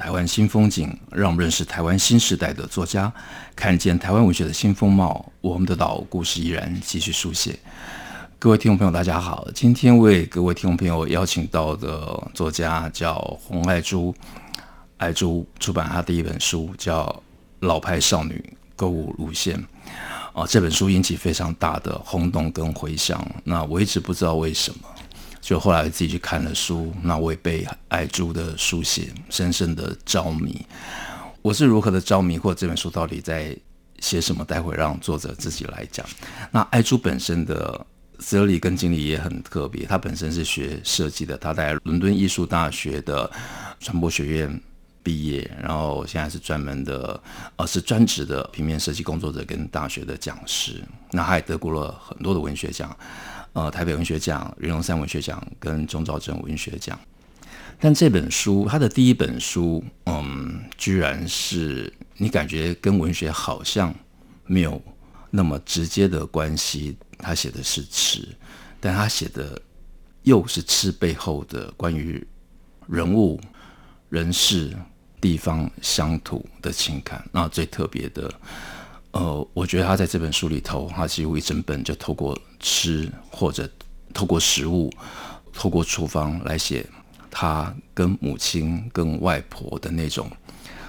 台湾新风景，让我们认识台湾新时代的作家，看见台湾文学的新风貌。我们的岛故事依然继续书写。各位听众朋友，大家好，今天为各位听众朋友邀请到的作家叫洪爱珠，爱珠出版她第一本书叫《老派少女购物路线》啊，这本书引起非常大的轰动跟回响。那我一直不知道为什么。就后来自己去看了书，那我也被爱珠的书写深深的着迷。我是如何的着迷，或这本书到底在写什么？待会让作者自己来讲。那爱珠本身的资历跟经历也很特别，他本身是学设计的，他在伦敦艺术大学的传播学院毕业，然后现在是专门的，呃，是专职的平面设计工作者跟大学的讲师。那他也得过了很多的文学奖。呃，台北文学奖、云龙山文学奖跟钟肇政文学奖，但这本书，他的第一本书，嗯，居然是你感觉跟文学好像没有那么直接的关系。他写的是吃，但他写的又是吃背后的关于人物、人事、地方、乡土的情感。那最特别的。呃，我觉得他在这本书里头，他几乎一整本就透过吃或者透过食物、透过厨房来写他跟母亲、跟外婆的那种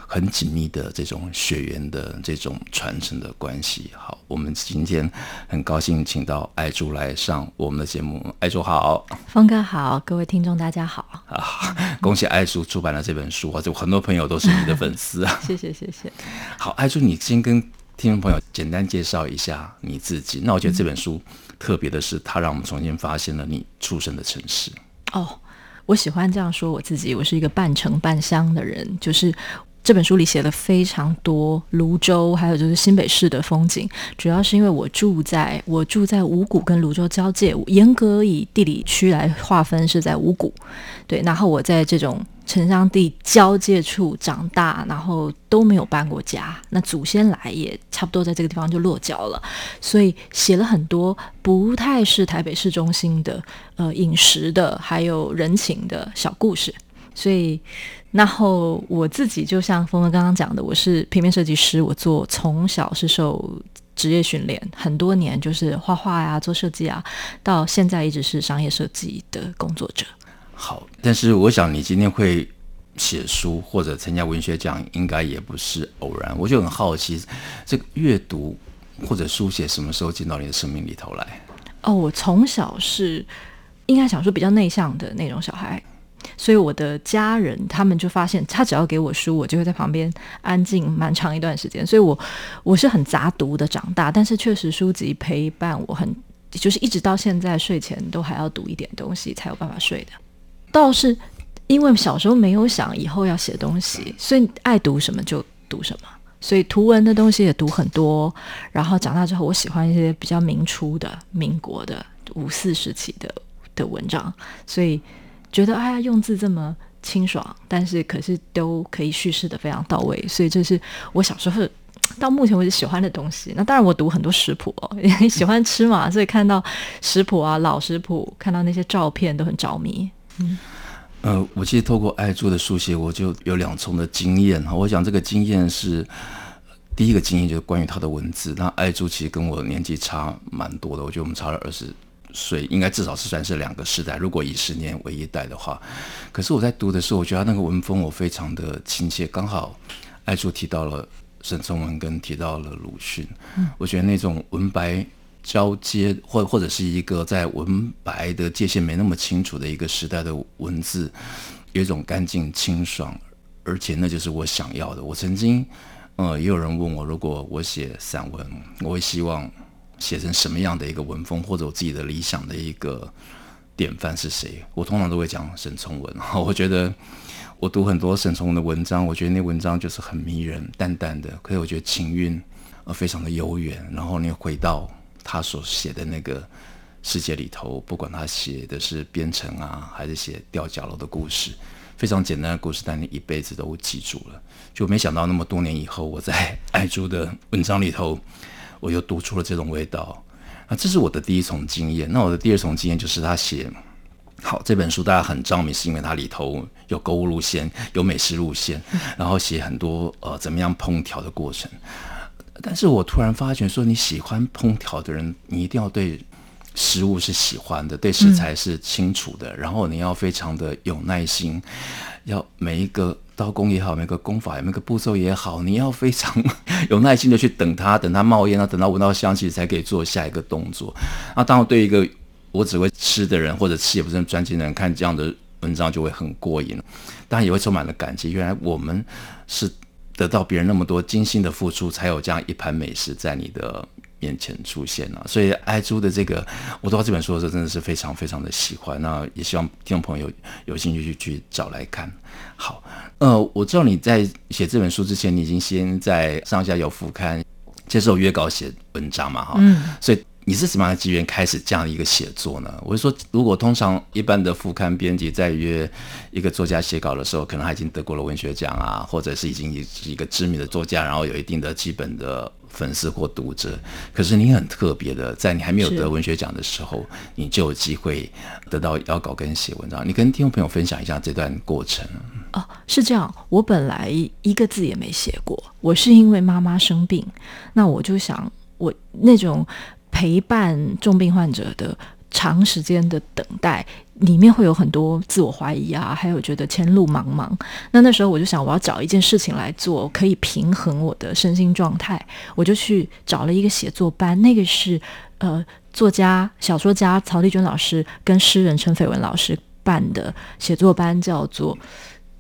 很紧密的这种血缘的这种传承的关系。好，我们今天很高兴请到爱珠来上我们的节目。爱珠好，峰 哥好，各位听众大家好。啊，恭喜爱珠出版了这本书啊！就很多朋友都是你的粉丝啊。谢谢谢谢。好，爱珠，你先跟。听众朋友，简单介绍一下你自己。那我觉得这本书特别的是，它让我们重新发现了你出生的城市。哦，我喜欢这样说我自己，我是一个半城半乡的人，就是。这本书里写了非常多泸州，还有就是新北市的风景。主要是因为我住在我住在五股跟泸州交界，严格以地理区来划分是在五股。对，然后我在这种城乡地交界处长大，然后都没有搬过家。那祖先来也差不多在这个地方就落脚了，所以写了很多不太是台北市中心的呃饮食的，还有人情的小故事。所以，然后我自己就像峰哥刚刚讲的，我是平面设计师，我做从小是受职业训练，很多年就是画画呀、做设计啊，到现在一直是商业设计的工作者。好，但是我想你今天会写书或者参加文学奖，应该也不是偶然。我就很好奇，这个阅读或者书写什么时候进到你的生命里头来？哦，我从小是应该想说比较内向的那种小孩。所以我的家人他们就发现，他只要给我书，我就会在旁边安静蛮长一段时间。所以我我是很杂读的长大，但是确实书籍陪伴我很，就是一直到现在睡前都还要读一点东西才有办法睡的。倒是因为小时候没有想以后要写东西，所以爱读什么就读什么，所以图文的东西也读很多。然后长大之后，我喜欢一些比较明初的、民国的、五四时期的的文章，所以。觉得哎呀，用字这么清爽，但是可是都可以叙事的非常到位，所以这是我小时候到目前为止喜欢的东西。那当然，我读很多食谱哦，也 喜欢吃嘛，所以看到食谱啊、老食谱，看到那些照片都很着迷。嗯，呃，我其实透过爱珠的书写，我就有两重的经验哈。我想这个经验是第一个经验，就是关于他的文字。那爱珠其实跟我年纪差蛮多的，我觉得我们差了二十。所以应该至少是算是两个时代，如果以十年为一代的话。可是我在读的时候，我觉得他那个文风我非常的亲切。刚好爱珠提到了沈从文，跟提到了鲁迅，嗯，我觉得那种文白交接，或或者是一个在文白的界限没那么清楚的一个时代的文字，有一种干净清爽，而且那就是我想要的。我曾经，呃，也有人问我，如果我写散文，我会希望。写成什么样的一个文风，或者我自己的理想的一个典范是谁？我通常都会讲沈从文。我觉得我读很多沈从文的文章，我觉得那文章就是很迷人，淡淡的，可是我觉得情韵呃非常的悠远。然后你回到他所写的那个世界里头，不管他写的是编程啊，还是写吊脚楼的故事，非常简单的故事，但你一辈子都记住了。就没想到那么多年以后，我在爱珠的文章里头，我又读出了这种味道。那，这是我的第一重经验。那我的第二重经验就是他写好这本书，大家很着迷，是因为它里头有购物路线，有美食路线，然后写很多呃怎么样烹调的过程。但是我突然发觉说，你喜欢烹调的人，你一定要对食物是喜欢的，对食材是清楚的，然后你要非常的有耐心，要每一个。刀工也好，每个功法，每个步骤也好，你要非常有耐心的去等它，等它冒烟啊，等它闻到香气，才可以做下一个动作。那当然，对一个我只会吃的人，或者吃也不是很专精的人，看这样的文章就会很过瘾，当然也会充满了感激。原来我们是得到别人那么多精心的付出，才有这样一盘美食在你的面前出现了。所以爱珠的这个，我读到这本书的时候，真的是非常非常的喜欢。那也希望听众朋友有，有兴趣去去找来看。好。呃，我知道你在写这本书之前，你已经先在上下游副刊接受约稿写文章嘛，哈，嗯，所以你是什么样的机缘开始这样的一个写作呢？我是说，如果通常一般的副刊编辑在约一个作家写稿的时候，可能他已经得过了文学奖啊，或者是已经是一个知名的作家，然后有一定的基本的。粉丝或读者，可是你很特别的，在你还没有得文学奖的时候，你就有机会得到邀稿跟写文章。你跟听众朋友分享一下这段过程。哦，是这样，我本来一个字也没写过，我是因为妈妈生病，那我就想，我那种陪伴重病患者的。长时间的等待里面会有很多自我怀疑啊，还有觉得前路茫茫。那那时候我就想，我要找一件事情来做，可以平衡我的身心状态。我就去找了一个写作班，那个是呃作家、小说家曹丽娟老师跟诗人陈斐文老师办的写作班，叫做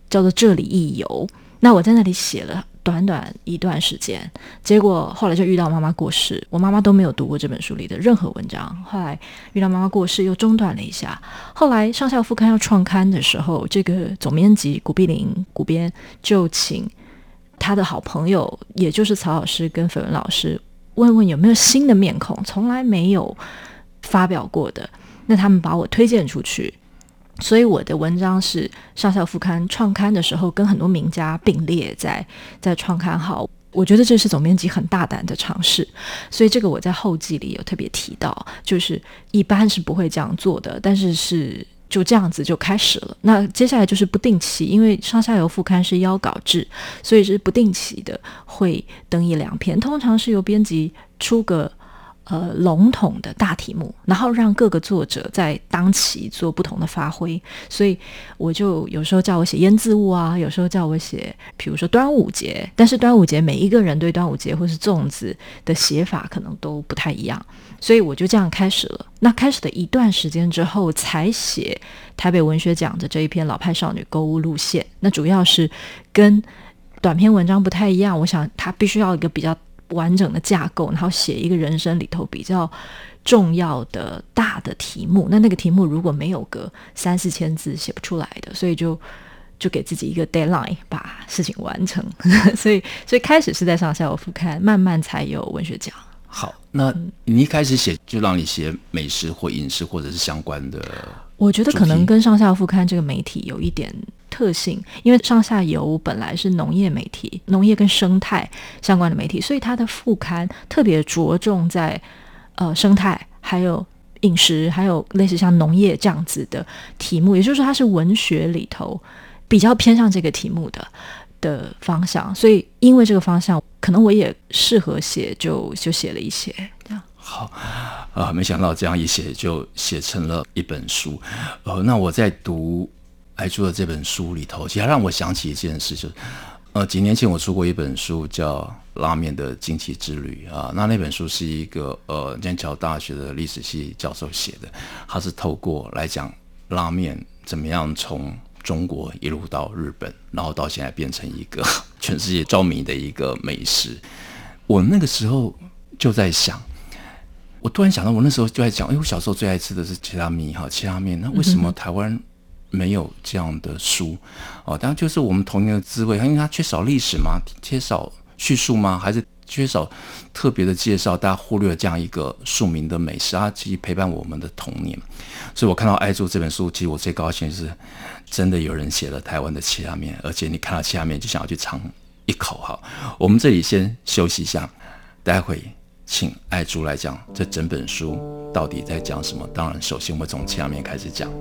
叫做这里一游。那我在那里写了。短短一段时间，结果后来就遇到妈妈过世，我妈妈都没有读过这本书里的任何文章。后来遇到妈妈过世，又中断了一下。后来上下游副刊要创刊的时候，这个总编辑古碧玲古编就请他的好朋友，也就是曹老师跟绯闻老师，问问有没有新的面孔，从来没有发表过的。那他们把我推荐出去。所以我的文章是上校副刊创刊的时候，跟很多名家并列在在创刊号。我觉得这是总编辑很大胆的尝试，所以这个我在后记里有特别提到，就是一般是不会这样做的，但是是就这样子就开始了。那接下来就是不定期，因为上下游副刊是邀稿制，所以是不定期的会登一两篇，通常是由编辑出个。呃，笼统的大题目，然后让各个作者在当期做不同的发挥，所以我就有时候叫我写腌渍物啊，有时候叫我写，比如说端午节，但是端午节每一个人对端午节或是粽子的写法可能都不太一样，所以我就这样开始了。那开始的一段时间之后，才写台北文学奖的这一篇《老派少女购物路线》，那主要是跟短篇文章不太一样，我想它必须要一个比较。完整的架构，然后写一个人生里头比较重要的大的题目。那那个题目如果没有个三四千字，写不出来的，所以就就给自己一个 deadline，把事情完成。所以，所以开始是在上下游副刊，慢慢才有文学奖。好，那你一开始写就让你写美食或饮食或者是相关的？我觉得可能跟上下游副刊这个媒体有一点。特性，因为上下游本来是农业媒体，农业跟生态相关的媒体，所以它的副刊特别着重在呃生态，还有饮食，还有类似像农业这样子的题目，也就是说它是文学里头比较偏向这个题目的的方向，所以因为这个方向，可能我也适合写，就就写了一些这样。好啊，没想到这样一写就写成了一本书。呃，那我在读。爱珠的这本书里头，其实让我想起一件事，就是，呃，几年前我出过一本书，叫《拉面的惊奇之旅》啊。那那本书是一个呃剑桥大学的历史系教授写的，他是透过来讲拉面怎么样从中国一路到日本，然后到现在变成一个全世界着迷的一个美食。我那个时候就在想，我突然想到，我那时候就在讲，哎，我小时候最爱吃的是切拉米哈，切拉面。那为什么台湾没有这样的书？哦，当然就是我们童年的滋味，因为它缺少历史吗？缺少叙述吗？还是缺少特别的介绍？大家忽略了这样一个庶民的美食，它其实陪伴我们的童年。所以我看到《爱猪》这本书，其实我最高兴的是，真的有人写了台湾的切拉面，而且你看到切拉面就想要去尝一口哈。我们这里先休息一下，待会。请爱珠来讲这整本书到底在讲什么？当然，首先我们从切拉面开始讲。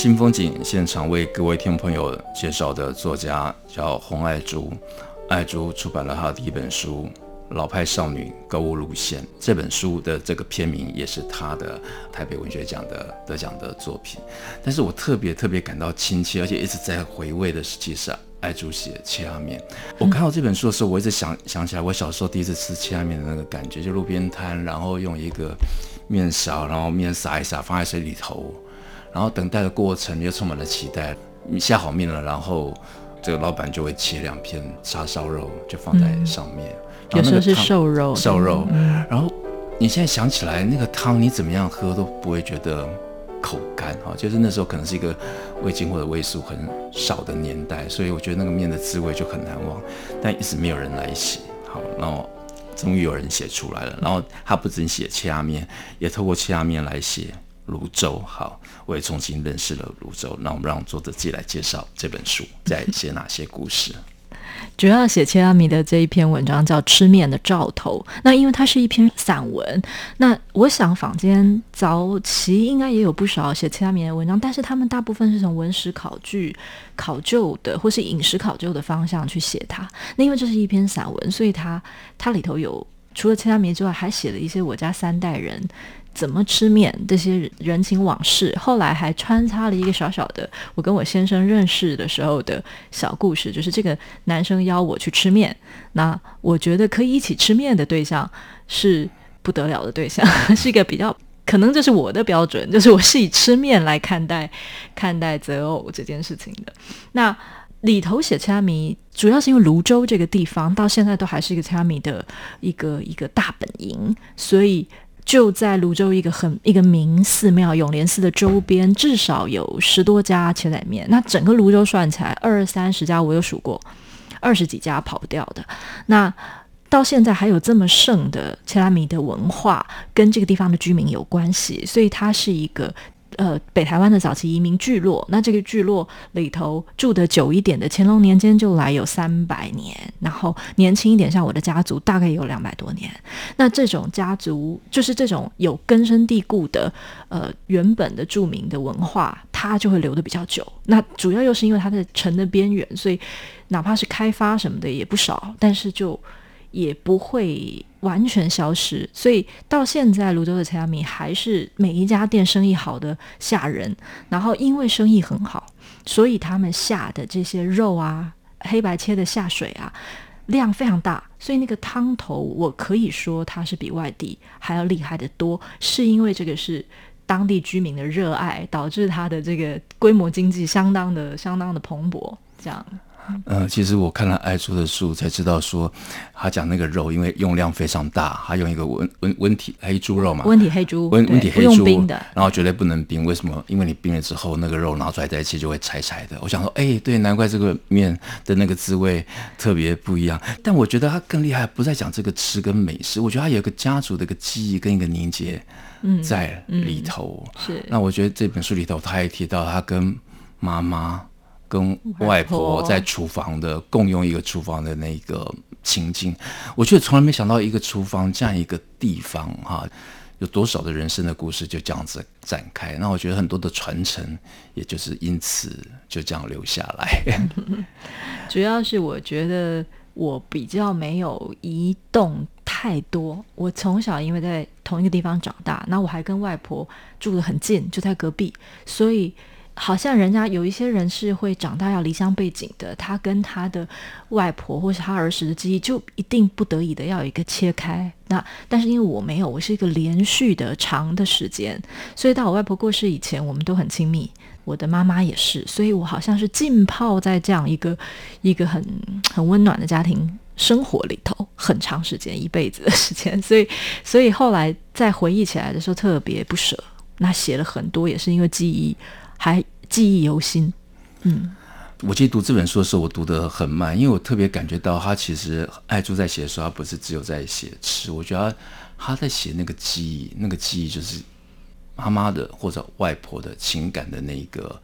新风景现场为各位听众朋友介绍的作家叫洪爱珠，爱珠出版了她的第一本书《老派少女购物路线》。这本书的这个片名也是她的台北文学奖的得奖的作品。但是我特别特别感到亲切，而且一直在回味的是，其实是爱珠写切拉面。我看到这本书的时候，我一直想想起来我小时候第一次吃切拉面的那个感觉，就路边摊，然后用一个面勺，然后面撒一撒，放在水里头。然后等待的过程又充满了期待。你下好面了，然后这个老板就会切两片叉烧肉，就放在上面。嗯、有时候是瘦肉，瘦肉。嗯、然后你现在想起来，那个汤你怎么样喝都不会觉得口干哈。就是那时候可能是一个味精或者味素很少的年代，所以我觉得那个面的滋味就很难忘。但一直没有人来写，好，然后终于有人写出来了。然后他不仅写切拉面，也透过切拉面来写。泸州，好，我也重新认识了泸州。那我们让作者自己来介绍这本书在写哪些故事。主要写切拉米的这一篇文章叫《吃面的兆头》。那因为它是一篇散文，那我想坊间早期应该也有不少写切拉米的文章，但是他们大部分是从文史考据考究的，或是饮食考究的方向去写它。那因为这是一篇散文，所以它它里头有除了切拉米之外，还写了一些我家三代人。怎么吃面这些人情往事，后来还穿插了一个小小的我跟我先生认识的时候的小故事，就是这个男生邀我去吃面，那我觉得可以一起吃面的对象是不得了的对象，是一个比较可能这是我的标准，就是我是以吃面来看待看待择偶这件事情的。那里头写切拉米，主要是因为泸州这个地方到现在都还是一个切拉米的一个一个大本营，所以。就在泸州一个很一个名寺庙永联寺的周边，至少有十多家切仔面。那整个泸州算起来二三十家，我有数过，二十几家跑不掉的。那到现在还有这么盛的切拉米的文化，跟这个地方的居民有关系，所以它是一个。呃，北台湾的早期移民聚落，那这个聚落里头住得久一点的，乾隆年间就来有三百年，然后年轻一点，像我的家族大概有两百多年。那这种家族就是这种有根深蒂固的，呃，原本的著名的文化，它就会留得比较久。那主要又是因为它在城的边缘，所以哪怕是开发什么的也不少，但是就。也不会完全消失，所以到现在泸州的切拉米还是每一家店生意好的吓人。然后因为生意很好，所以他们下的这些肉啊，黑白切的下水啊，量非常大，所以那个汤头我可以说它是比外地还要厉害得多，是因为这个是当地居民的热爱，导致它的这个规模经济相当的相当的蓬勃，这样。呃，其实我看了艾叔的书，才知道说，他讲那个肉，因为用量非常大，他用一个温温温体黑猪肉嘛，温体黑猪，温温体黑猪，的，然后绝对不能冰，为什么？因为你冰了之后，那个肉拿出来在一起就会柴柴的。我想说，哎，对，难怪这个面的那个滋味特别不一样。但我觉得他更厉害，不在讲这个吃跟美食，我觉得他有一个家族的一个记忆跟一个凝结在里头。嗯嗯、是。那我觉得这本书里头，他也提到他跟妈妈、跟外婆在厨房的共用一个厨房的那个情境，我觉得从来没想到一个厨房这样一个地方哈。有多少的人生的故事就这样子展开？那我觉得很多的传承，也就是因此就这样留下来。主要是我觉得我比较没有移动太多。我从小因为在同一个地方长大，那我还跟外婆住得很近，就在隔壁，所以。好像人家有一些人是会长大要离乡背井的，他跟他的外婆或是他儿时的记忆，就一定不得已的要有一个切开。那但是因为我没有，我是一个连续的长的时间，所以到我外婆过世以前，我们都很亲密。我的妈妈也是，所以我好像是浸泡在这样一个一个很很温暖的家庭生活里头，很长时间，一辈子的时间。所以所以后来再回忆起来的时候，特别不舍。那写了很多，也是因为记忆。还记忆犹新，嗯，我其实读这本书的时候，我读得很慢，因为我特别感觉到他其实爱珠在写的时候，他不是只有在写吃，我觉得他在写那个记忆，那个记忆就是妈妈的或者外婆的情感的那一个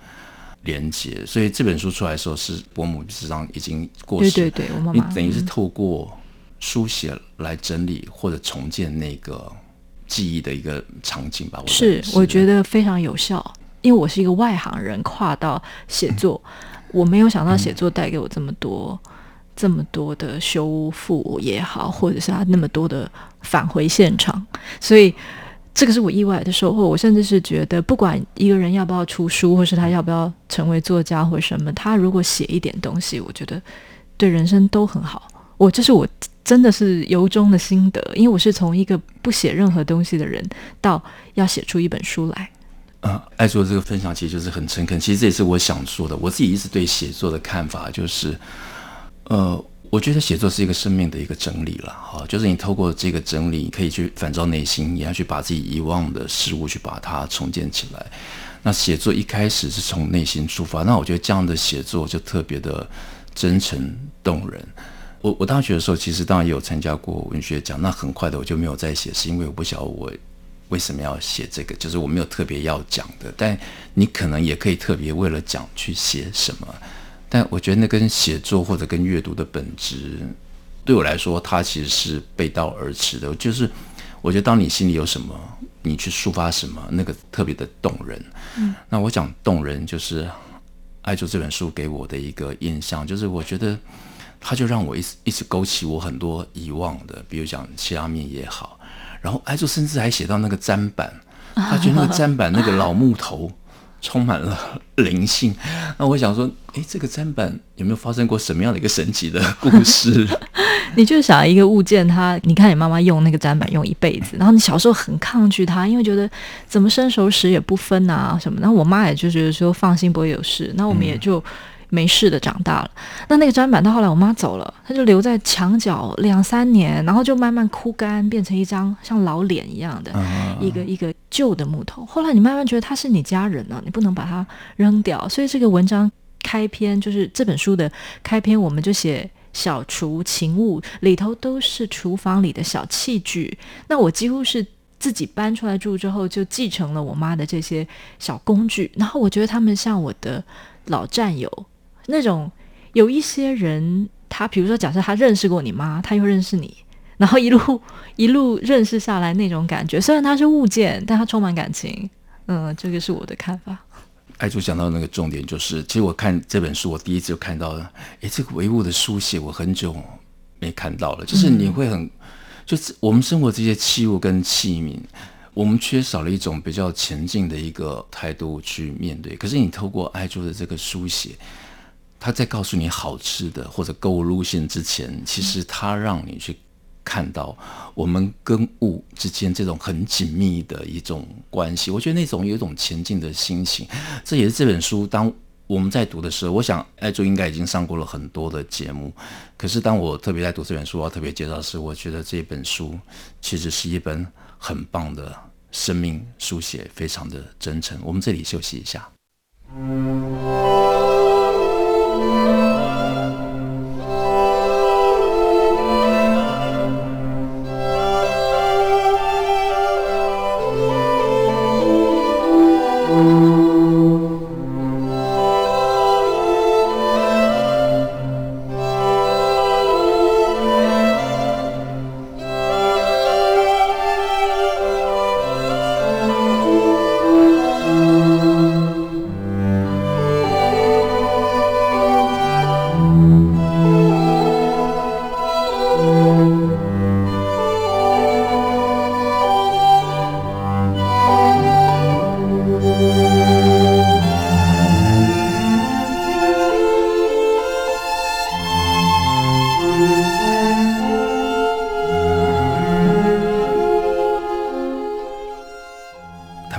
连接。所以这本书出来的时候，是伯母实际上已经过世，对对对，我妈妈，你等于是透过书写来整理或者重建那个记忆的一个场景吧？我是，我觉得非常有效。因为我是一个外行人，跨到写作，我没有想到写作带给我这么多、嗯、这么多的修复也好，或者是他那么多的返回现场，所以这个是我意外的收获。我甚至是觉得，不管一个人要不要出书，或是他要不要成为作家或什么，他如果写一点东西，我觉得对人生都很好。我这是我真的是由衷的心得，因为我是从一个不写任何东西的人，到要写出一本书来。嗯，爱说这个分享其实就是很诚恳。其实这也是我想说的。我自己一直对写作的看法就是，呃，我觉得写作是一个生命的一个整理了。哈，就是你透过这个整理，可以去反照内心，也要去把自己遗忘的事物去把它重建起来。那写作一开始是从内心出发，那我觉得这样的写作就特别的真诚动人。我我大学的时候，其实当然也有参加过文学奖，那很快的我就没有再写，是因为我不晓得我。为什么要写这个？就是我没有特别要讲的，但你可能也可以特别为了讲去写什么。但我觉得那跟写作或者跟阅读的本质，对我来说，它其实是背道而驰的。就是我觉得当你心里有什么，你去抒发什么，那个特别的动人。嗯，那我讲动人，就是爱珠这本书给我的一个印象，就是我觉得它就让我一直一直勾起我很多遗忘的，比如讲西拉面也好。然后爱就甚至还写到那个砧板，他觉得那个砧板那个老木头 充满了灵性。那我想说，哎，这个砧板有没有发生过什么样的一个神奇的故事？你就想一个物件，它你看你妈妈用那个砧板用一辈子，然后你小时候很抗拒它，因为觉得怎么生熟食也不分啊什么。然后我妈也就觉得说放心不会有事，那我们也就。嗯没事的，长大了。那那个砧板到后来我妈走了，它就留在墙角两三年，然后就慢慢枯干，变成一张像老脸一样的一个一个旧的木头。后来你慢慢觉得它是你家人了，你不能把它扔掉。所以这个文章开篇就是这本书的开篇，我们就写小厨情物，里头都是厨房里的小器具。那我几乎是自己搬出来住之后，就继承了我妈的这些小工具，然后我觉得他们像我的老战友。那种有一些人，他比如说，假设他认识过你妈，他又认识你，然后一路 一路认识下来，那种感觉，虽然它是物件，但它充满感情。嗯，这个是我的看法。爱珠讲到那个重点，就是其实我看这本书，我第一次就看到了，诶，这个唯物的书写，我很久没看到了。就是你会很，就是我们生活这些器物跟器皿，我们缺少了一种比较前进的一个态度去面对。可是你透过爱珠的这个书写。他在告诉你好吃的或者购物路线之前，其实他让你去看到我们跟物之间这种很紧密的一种关系。我觉得那种有一种前进的心情，这也是这本书当我们在读的时候，我想艾珠应该已经上过了很多的节目。可是当我特别在读这本书，我要特别介绍的是，我觉得这本书其实是一本很棒的生命书写，非常的真诚。我们这里休息一下。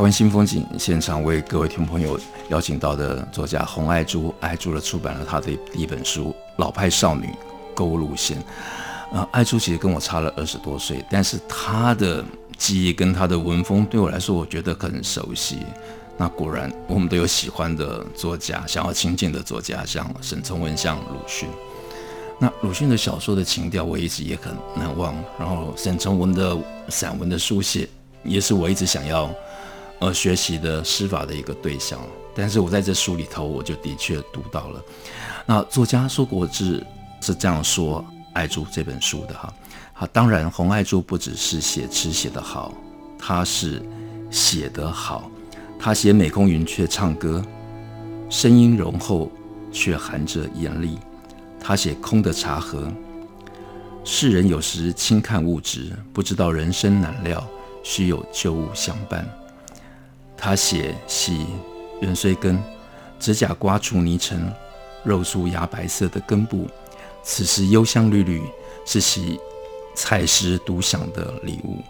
湾新风景现场为各位听众朋友邀请到的作家洪爱珠，爱珠了出版了她的第一本书《老派少女购物路线》。呃，爱珠其实跟我差了二十多岁，但是她的记忆跟她的文风对我来说，我觉得很熟悉。那果然，我们都有喜欢的作家，想要亲近的作家，像沈从文、像鲁迅。那鲁迅的小说的情调，我一直也很难忘。然后沈从文的散文的书写，也是我一直想要呃学习的诗法的一个对象。但是我在这书里头，我就的确读到了。那作家说过是是这样说爱珠这本书的哈。好，当然红爱珠不只是写词写得好，他是写得好。他写美空云雀唱歌，声音浓厚却含着严厉。他写空的茶盒，世人有时轻看物质，不知道人生难料，须有旧物相伴。他写洗芫荽根，指甲刮除泥尘，肉素芽白色的根部，此时幽香缕缕，是洗采食独享的礼物。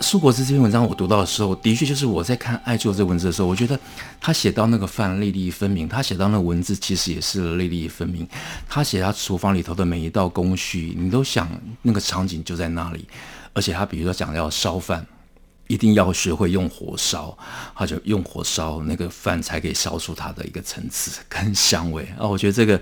苏国志这篇文章我读到的时候，的确就是我在看爱做这文字的时候，我觉得他写到那个饭粒粒分明，他写到那个文字其实也是粒粒分明。他写他厨房里头的每一道工序，你都想那个场景就在那里。而且他比如说讲要烧饭，一定要学会用火烧，他就用火烧那个饭才可以烧出它的一个层次 跟香味啊。我觉得这个，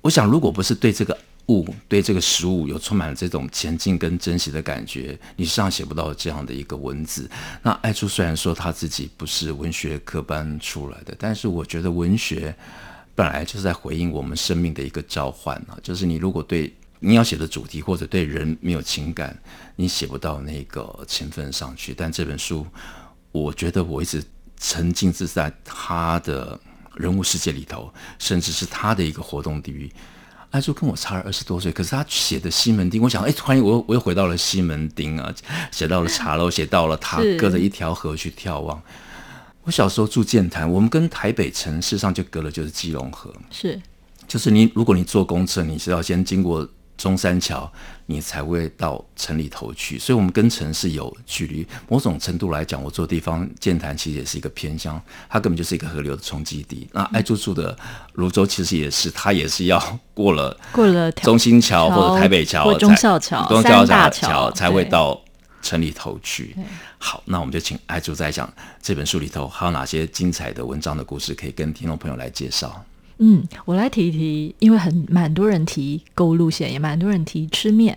我想如果不是对这个。物对这个食物有充满了这种前进跟珍惜的感觉，你实际上写不到这样的一个文字。那爱珠虽然说他自己不是文学科班出来的，但是我觉得文学本来就是在回应我们生命的一个召唤啊。就是你如果对你要写的主题或者对人没有情感，你写不到那个情分上去。但这本书，我觉得我一直沉浸自在他的人物世界里头，甚至是他的一个活动地域。爱珠跟我差了二十多岁，可是他写的西门町，我想，哎，突然我又我又回到了西门町啊，写到了茶楼，写到了他隔着一条河去眺望。我小时候住剑潭，我们跟台北城市上就隔了就是基隆河，是，就是你如果你坐公车，你是要先经过。中山桥，你才会到城里头去，所以，我们跟城市有距离。某种程度来讲，我住的地方剑潭其实也是一个偏乡，它根本就是一个河流的冲击地。那爱珠住的泸州其实也是，它也是要过了过了中心桥或者台北桥、忠孝桥、中孝大桥才会到城里头去。好，那我们就请爱珠再讲这本书里头还有哪些精彩的文章的故事，可以跟听众朋友来介绍。嗯，我来提一提，因为很蛮多人提购物路线，也蛮多人提吃面。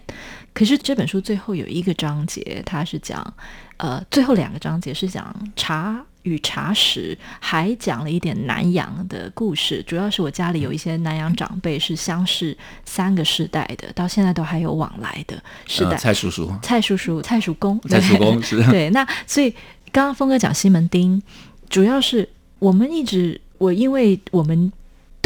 可是这本书最后有一个章节，它是讲，呃，最后两个章节是讲茶与茶食，还讲了一点南洋的故事。主要是我家里有一些南洋长辈是相识三个世代的，到现在都还有往来的世代。呃、蔡叔叔，蔡叔叔，蔡叔公，蔡叔公是。对，那所以刚刚峰哥讲西门町，主要是我们一直我因为我们。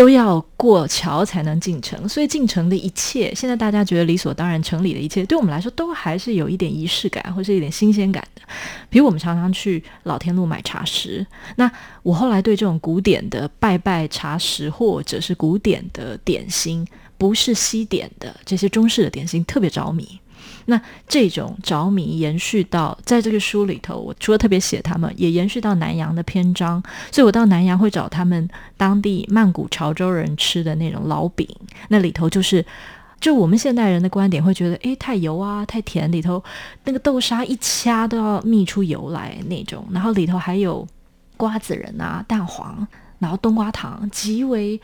都要过桥才能进城，所以进城的一切，现在大家觉得理所当然，城里的一切，对我们来说都还是有一点仪式感，或是一点新鲜感的。比如我们常常去老天路买茶食，那我后来对这种古典的拜拜茶食，或者是古典的点心，不是西点的这些中式的点心，特别着迷。那这种着迷延续到在这个书里头，我除了特别写他们，也延续到南洋的篇章。所以我到南洋会找他们当地曼谷潮州人吃的那种老饼，那里头就是，就我们现代人的观点会觉得，诶，太油啊，太甜，里头那个豆沙一掐都要泌出油来那种，然后里头还有瓜子仁啊、蛋黄，然后冬瓜糖，极为。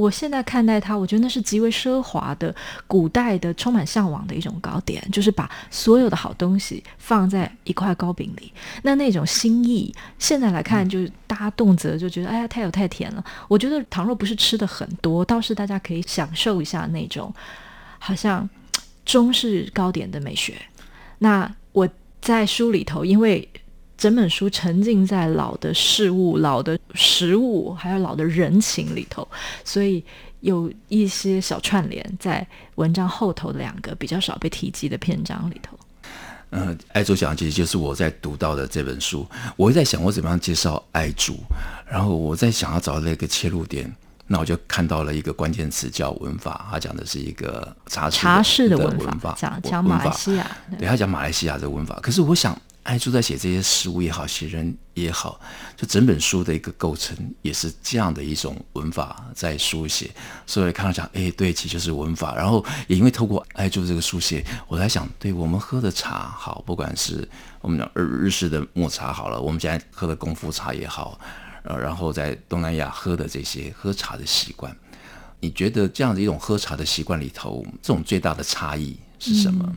我现在看待它，我觉得那是极为奢华的、古代的、充满向往的一种糕点，就是把所有的好东西放在一块糕饼里。那那种心意，现在来看，就是大家动辄就觉得，哎呀，太有太甜了。我觉得，倘若不是吃的很多，倒是大家可以享受一下那种好像中式糕点的美学。那我在书里头，因为。整本书沉浸在老的事物、老的食物，还有老的人情里头，所以有一些小串联在文章后头的两个比较少被提及的篇章里头。嗯、呃，爱珠讲其实就是我在读到的这本书，我在想我怎么样介绍爱珠，然后我在想要找那个切入点。那我就看到了一个关键词叫文法，他讲的是一个茶室，茶室的文法，讲讲马来西亚，对，他讲马来西亚的文法。可是我想，爱珠在写这些事物也好，写人也好，就整本书的一个构成也是这样的一种文法在书写，所以看到讲，哎，对，其实就是文法。然后也因为透过爱珠这个书写，我在想，对我们喝的茶好，不管是我们的日日式的抹茶好了，我们现在喝的功夫茶也好，呃，然后在东南亚喝的这些喝茶的习惯，你觉得这样的一种喝茶的习惯里头，这种最大的差异是什么？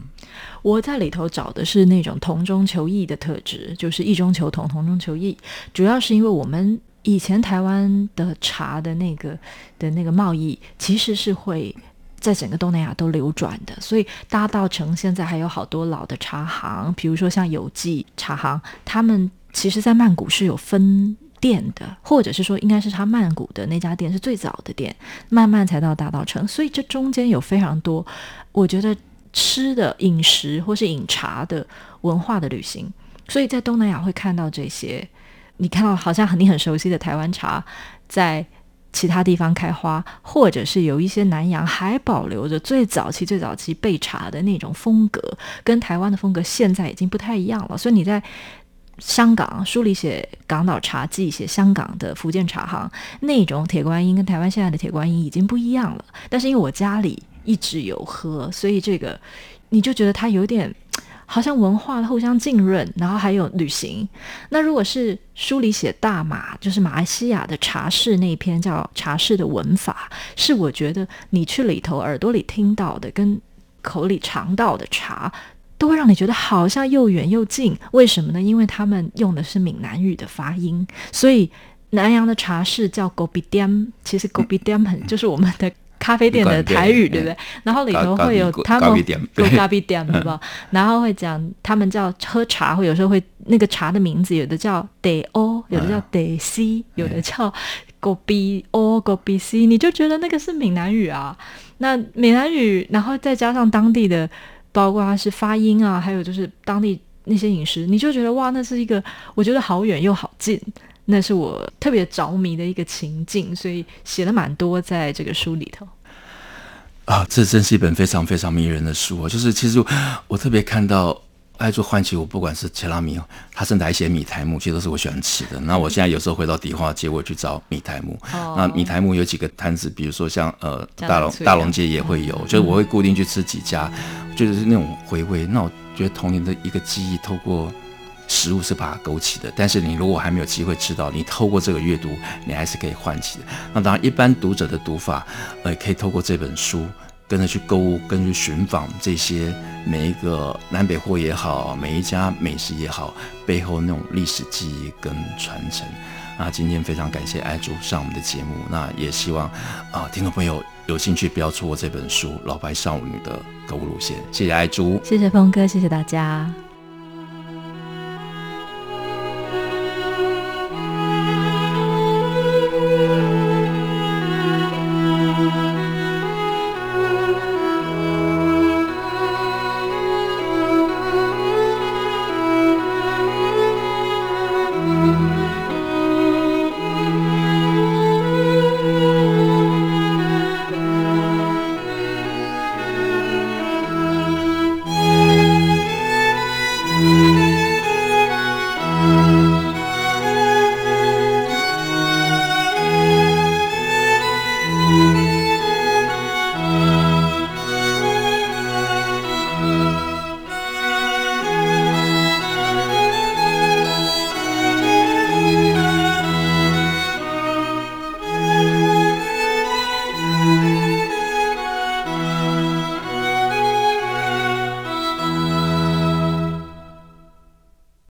我在里头找的是那种同中求异的特质，就是异中求同，同中求异。主要是因为我们以前台湾的茶的那个的那个贸易，其实是会在整个东南亚都流转的。所以大道城现在还有好多老的茶行，比如说像有记茶行，他们其实在曼谷是有分店的，或者是说应该是他曼谷的那家店是最早的店，慢慢才到大道城。所以这中间有非常多，我觉得。吃的饮食或是饮茶的文化的旅行，所以在东南亚会看到这些。你看到好像很你很熟悉的台湾茶，在其他地方开花，或者是有一些南洋还保留着最早期、最早期备茶的那种风格，跟台湾的风格现在已经不太一样了。所以你在香港书里写《港岛茶记》，写香港的福建茶行那种铁观音，跟台湾现在的铁观音已经不一样了。但是因为我家里。一直有喝，所以这个你就觉得它有点好像文化互相浸润，然后还有旅行。那如果是书里写大马，就是马来西亚的茶室那一篇叫茶室的文法，是我觉得你去里头耳朵里听到的，跟口里尝到的茶，都会让你觉得好像又远又近。为什么呢？因为他们用的是闽南语的发音，所以南洋的茶室叫 Kopitiam，其实 Kopitiam 很就是我们的。咖啡店的台语对不对？然后里头会有他们做咖啡店，对吧？然后会讲他们叫喝茶，会有时候会那个茶的名字，有的叫茶欧，有的叫茶西，有的叫咖啡欧、咖啡西，你就觉得那个是闽南语啊。那闽南语，然后再加上当地的，包括它是发音啊，还有就是当地那些饮食，你就觉得哇，那是一个我觉得好远又好近。那是我特别着迷的一个情境，所以写了蛮多在这个书里头。啊，这真是一本非常非常迷人的书。就是其实我特别看到爱做唤起我，不管是切拉米，它是哪一些米苔木，其实都是我喜欢吃的。那我现在有时候回到迪化街，我去找米苔木。哦、那米苔木有几个摊子，比如说像呃大龙大龙街也会有，嗯、就是我会固定去吃几家，就是那种回味。那我觉得童年的一个记忆，透过。食物是把它勾起的，但是你如果还没有机会吃到，你透过这个阅读，你还是可以唤起的。那当然，一般读者的读法，呃，可以透过这本书，跟着去购物，跟着去寻访这些每一个南北货也好，每一家美食也好，背后那种历史记忆跟传承。那今天非常感谢爱珠上我们的节目，那也希望啊、听众朋友有兴趣不要错过这本书《老牌少女的购物路线》。谢谢爱珠，谢谢峰哥，谢谢大家。